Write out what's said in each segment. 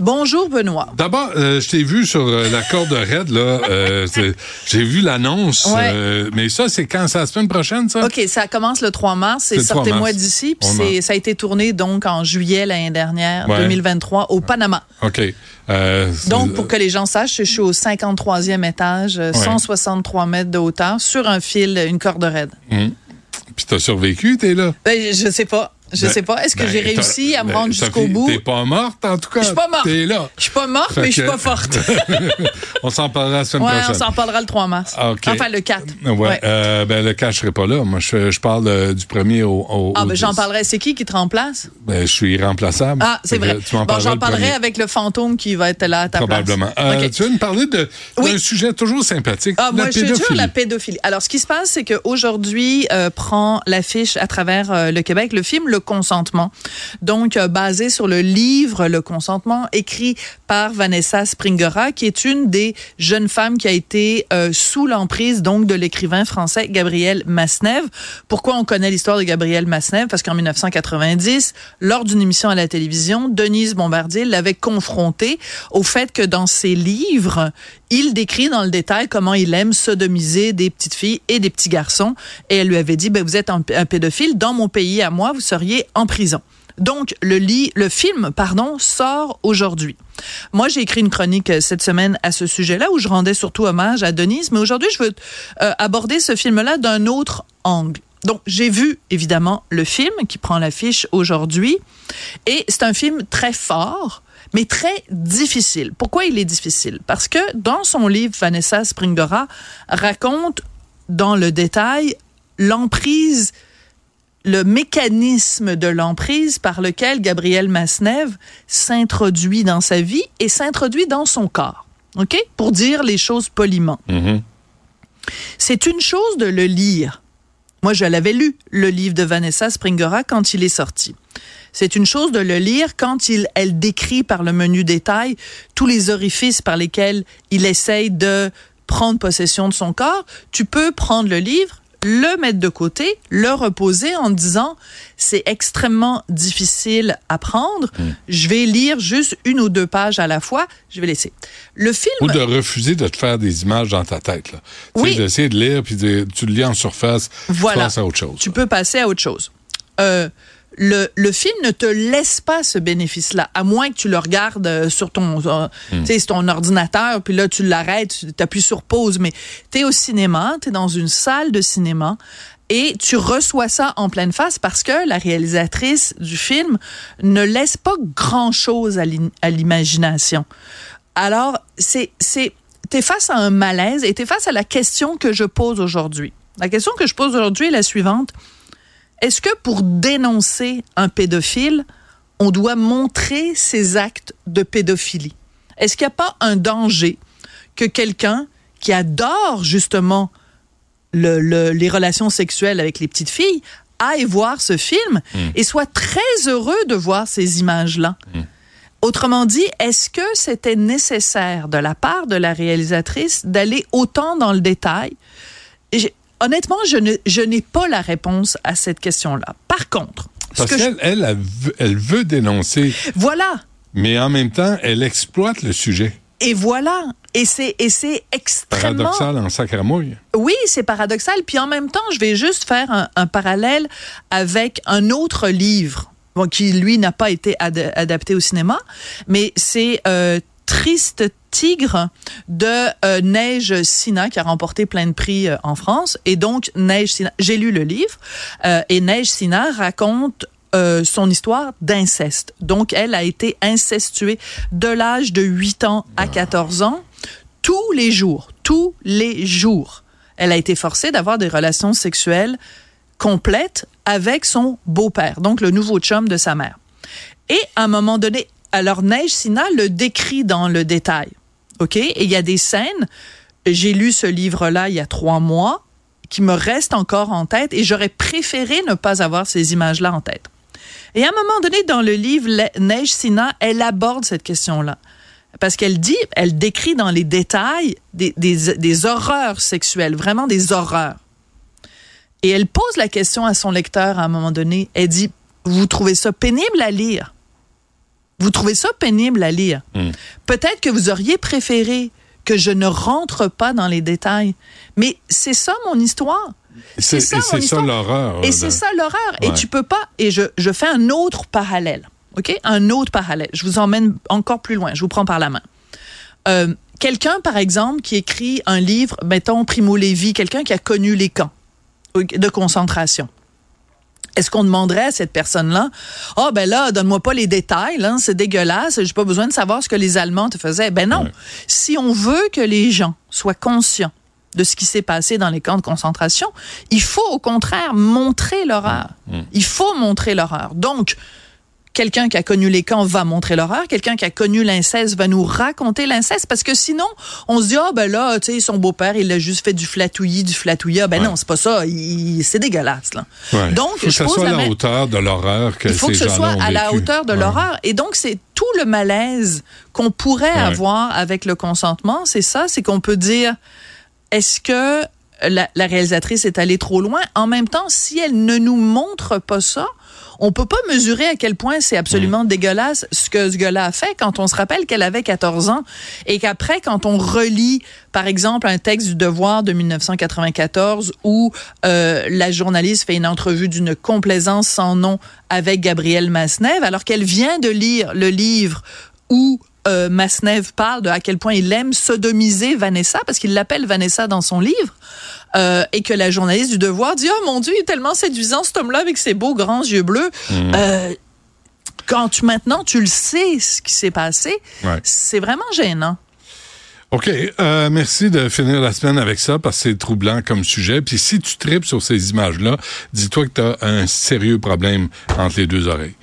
Bonjour, Benoît. D'abord, euh, je t'ai vu sur euh, la corde raide, là. euh, J'ai vu l'annonce. Ouais. mais ça, c'est quand? C'est la semaine prochaine, ça? OK, ça commence le 3 mars. 3 Sortez-moi d'ici. Puis ça a été tourné donc en juillet l'année dernière, Ouais. 2023, au Panama. OK. Donc, pour que les gens sachent, je suis au 53e étage, euh, 163 mètres de hauteur, sur un fil, une corde raide. Puis t'as survécu, t'es là? Ben, je je sais pas. Je Ben, sais pas. Est-ce que ben, j'ai réussi à me ben, rendre jusqu'au bout? T'es pas morte, en tout cas. Je suis pas morte. T'es là. Je suis pas morte, Fait mais je suis que- pas forte. on s'en parlera la semaine Ouais, on prochaine. s'en parlera le 3 mars. Enfin, le 4. Ouais. Ouais. Euh, ben, le cas, je serai pas là. Moi, je, je parle euh, du premier au. au Ah, ben, j'en 10. parlerai. C'est qui qui te remplace? Ben, je suis irremplaçable. Ah, c'est vrai. Tu m'en Bon, j'en le parlerai avec le fantôme qui va être là à ta Probablement. place. Euh, OK. Tu veux nous parler de, Oui. d'un sujet toujours sympathique, Ah, la moi, je suis la pédophilie. Alors, ce qui se passe, c'est qu'aujourd'hui, euh, prend l'affiche à travers euh, le Québec le film Le Consentement. Donc, euh, basé sur le livre Le Consentement, écrit par Vanessa Springora, qui est une des jeunes femmes qui a été euh, sous l'emprise, donc, de l'écrivain français Gabriel Masnev. Pourquoi on connaît l'histoire de Gabriel Masnev? Parce qu'en 1990, lors d'une émission à la télévision, Denise Bombardier l'avait confronté au fait que dans ses livres, il décrit dans le détail comment il aime sodomiser des petites filles et des petits garçons. Et elle lui avait dit, ben, vous êtes un, pédophile, dans mon pays à moi, vous seriez en prison. Donc, le, lit, le film pardon, sort aujourd'hui. Moi, j'ai écrit une chronique euh, cette semaine à ce sujet-là où je rendais surtout hommage à Denise, mais aujourd'hui, je veux euh, aborder ce film-là d'un autre angle. Donc, j'ai vu évidemment le film qui prend l'affiche aujourd'hui, et c'est un film très fort, mais très difficile. Pourquoi il est difficile? Parce que dans son livre, Vanessa Springora raconte dans le détail l'emprise le mécanisme de l'emprise par lequel Gabriel Masnev s'introduit dans sa vie et s'introduit dans son corps. OK? Pour dire les choses poliment. Mhm. C'est une chose de le lire. Moi, je l'avais lu, le livre de Vanessa Springora, quand il est sorti. C'est une chose de le lire quand il, elle décrit par le menu détail tous les orifices par lesquels il essaye de prendre possession de son corps. Tu peux prendre le livre, le mettre de côté, le reposer en disant c'est extrêmement difficile à prendre. Je vais lire juste une ou deux pages à la fois. Je vais laisser. Le film. Ou de refuser de te faire des images dans ta tête. Là. Oui. sais, d'essayer de lire, puis de- tu le lis en surface, Voilà. tu passes à autre chose. Tu peux passer à autre chose. Euh, le, le film ne te laisse pas ce bénéfice-là, à moins que tu le regardes euh, sur ton, euh, sur ton ordinateur, puis là, tu l'arrêtes, tu appuies sur pause, mais tu es au cinéma, tu es dans une salle de cinéma, et tu reçois ça en pleine face parce que la réalisatrice du film ne laisse pas grand-chose à l'imagination. Alors, c'est, c'est, t'es face à un malaise et t'es face à la question que je pose aujourd'hui. La question que je pose aujourd'hui est la suivante. Est-ce que pour dénoncer un pédophile, on doit montrer ses actes de pédophilie? Est-ce qu'il n'y a pas un danger que quelqu'un qui adore justement le- le- les relations sexuelles avec les petites filles aille voir ce film et soit très heureux de voir ces images-là? Autrement dit, est-ce que c'était nécessaire de la part de la réalisatrice d'aller autant dans le détail? Honnêtement, je ne- je n'ai pas la réponse à cette question-là. Par contre, ce Parce je- qu'elle, elle, elle veut, elle veut dénoncer, voilà, mais en même temps, elle exploite le sujet. et voilà, et c'est et c'est extrêmement Paradoxal en sacramouille. Oui, c'est paradoxal. Puis en même temps, je vais juste faire un, un parallèle avec un autre livre bon, qui, lui, n'a pas été ad- adapté au cinéma, mais c'est euh, Triste Tigre de euh, Neige Sina qui a remporté plein de prix euh, en France. Et donc, Neige Sina, j'ai lu le livre, euh, et Neige Sina raconte son histoire d'inceste. Donc, elle a été incestuée de l'âge de 8 ans à 14 ans, tous les jours, tous les jours. Elle a été forcée d'avoir des relations sexuelles complètes avec son beau-père, donc le nouveau chum de sa mère. Et à un moment donné, alors, Neige Sina le décrit dans le détail. OK? Et il y a des scènes. J'ai lu ce livre-là il y a trois mois qui me restent encore en tête et j'aurais préféré ne pas avoir ces images-là en tête. Et à un moment donné, dans le livre Neige Sina, elle aborde cette question-là. Parce qu'elle dit, elle décrit dans les détails des, des, des horreurs sexuelles, vraiment des horreurs. Et elle pose la question à son lecteur à un moment donné. Elle dit, vous trouvez ça pénible à lire? Vous trouvez ça pénible à lire. Hmm. Peut-être que vous auriez préféré que je ne rentre pas dans les détails. Mais c'est ça mon histoire. C'est ça, ça l'horreur. Et c'est ça l'horreur. Et tu peux pas. Et je, je fais un autre parallèle. OK? Un autre parallèle. Je vous emmène encore plus loin. Je vous prends par la main. Euh, quelqu'un, par exemple, qui écrit un livre, mettons Primo Levi, quelqu'un qui a connu les camps de concentration. Est-ce qu'on demanderait à cette personne-là, ah oh, ben là, donne-moi pas les détails, hein, c'est dégueulasse, j'ai pas besoin de savoir ce que les Allemands te faisaient. Ben non. Si on veut que les gens soient conscients de ce qui s'est passé dans les camps de concentration, il faut au contraire montrer l'horreur. Mmh. Il faut montrer l'horreur. Donc, quelqu'un qui a connu les camps va montrer l'horreur, quelqu'un qui a connu l'inceste va nous raconter l'inceste parce que sinon on se dit ah oh, ben là tu sais son beau-père il a juste fait du flatouillis du flatouillis. Ben non c'est pas ça. C'est dégueulasse là. Donc faut que ça soit à la hauteur de l'horreur que Il faut que ce soit à la hauteur de l'horreur. Et donc c'est tout le malaise qu'on pourrait avoir avec le consentement, c'est ça, c'est qu'on peut dire est-ce que la, la réalisatrice est allée trop loin? En même temps si elle ne nous montre pas ça on peut pas mesurer à quel point c'est absolument mm. dégueulasse ce que ce gars-là a fait quand on se rappelle qu'elle avait 14 ans et qu'après, quand on relit, par exemple, un texte du Devoir de 1994 où euh, la journaliste fait une entrevue d'une complaisance sans nom avec Gabrielle Masnev, alors qu'elle vient de lire le livre où euh, Masnev parle de à quel point il aime sodomiser Vanessa, parce qu'il l'appelle Vanessa dans son livre. Euh, et que la journaliste du Devoir dit oh mon Dieu il est tellement séduisant cet homme-là avec ses beaux grands yeux bleus. Mhm. Euh, quand tu, maintenant tu le sais ce qui s'est passé, c'est vraiment gênant. OK. Euh, merci de finir la semaine avec ça parce que c'est troublant comme sujet. Puis si tu tripes sur ces images-là, dis-toi que tu as un sérieux problème entre les deux oreilles.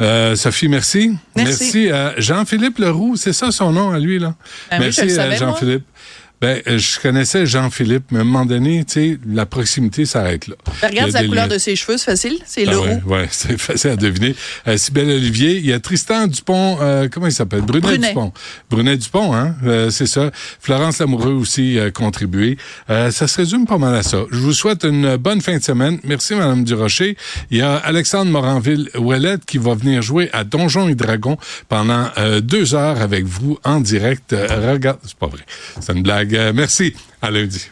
Euh, Sophie, merci. Merci. à Jean-Philippe Leroux, c'est ça son nom à lui, là? Ben merci à Jean-Philippe. Ben, euh, je connaissais Jean-Philippe, mais à un moment donné, tu sais, la proximité s'arrête là. Ben, regarde la couleur de ses cheveux, c'est facile, c'est ah, le ouais, ouais c'est facile à deviner. Euh, Sybelle Olivier, il y a Tristan Dupont, euh, comment il s'appelle? Brunet, Dupont. Brunet Dupont, hein? Euh, c'est ça. Florence Lamoureux aussi a contribué. ça se résume pas mal à ça. Je vous souhaite une bonne fin de semaine. Merci, Madame Durocher. Il y a Alexandre Moranville-Ouellette qui va venir jouer à Donjons et Dragons pendant deux heures avec vous en direct. regarde, c'est pas vrai. C'est une blague. Merci. À lundi.